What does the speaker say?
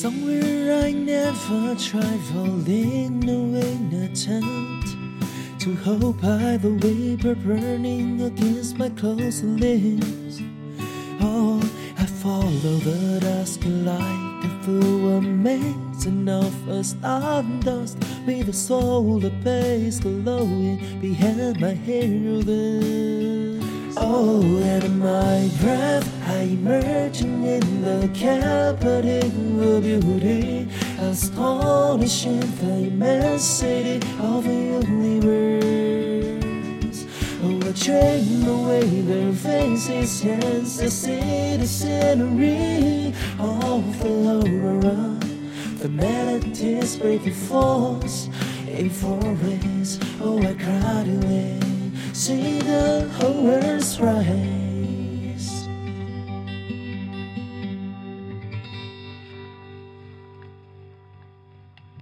Somewhere I never traveling an attempt to hold by the vapor burning against my closed lips. Oh, I follow the dusk like light through a maze of a stardust with a solar base glowing behind my hair. Oh, and my breath, I immersion in the carpeting of beauty, astonishing the immensity of the universe. Oh, I dream away their faces as the city scenery of the aurora. The melodies breaking force in forest. Oh, I cried away see the whole world's right.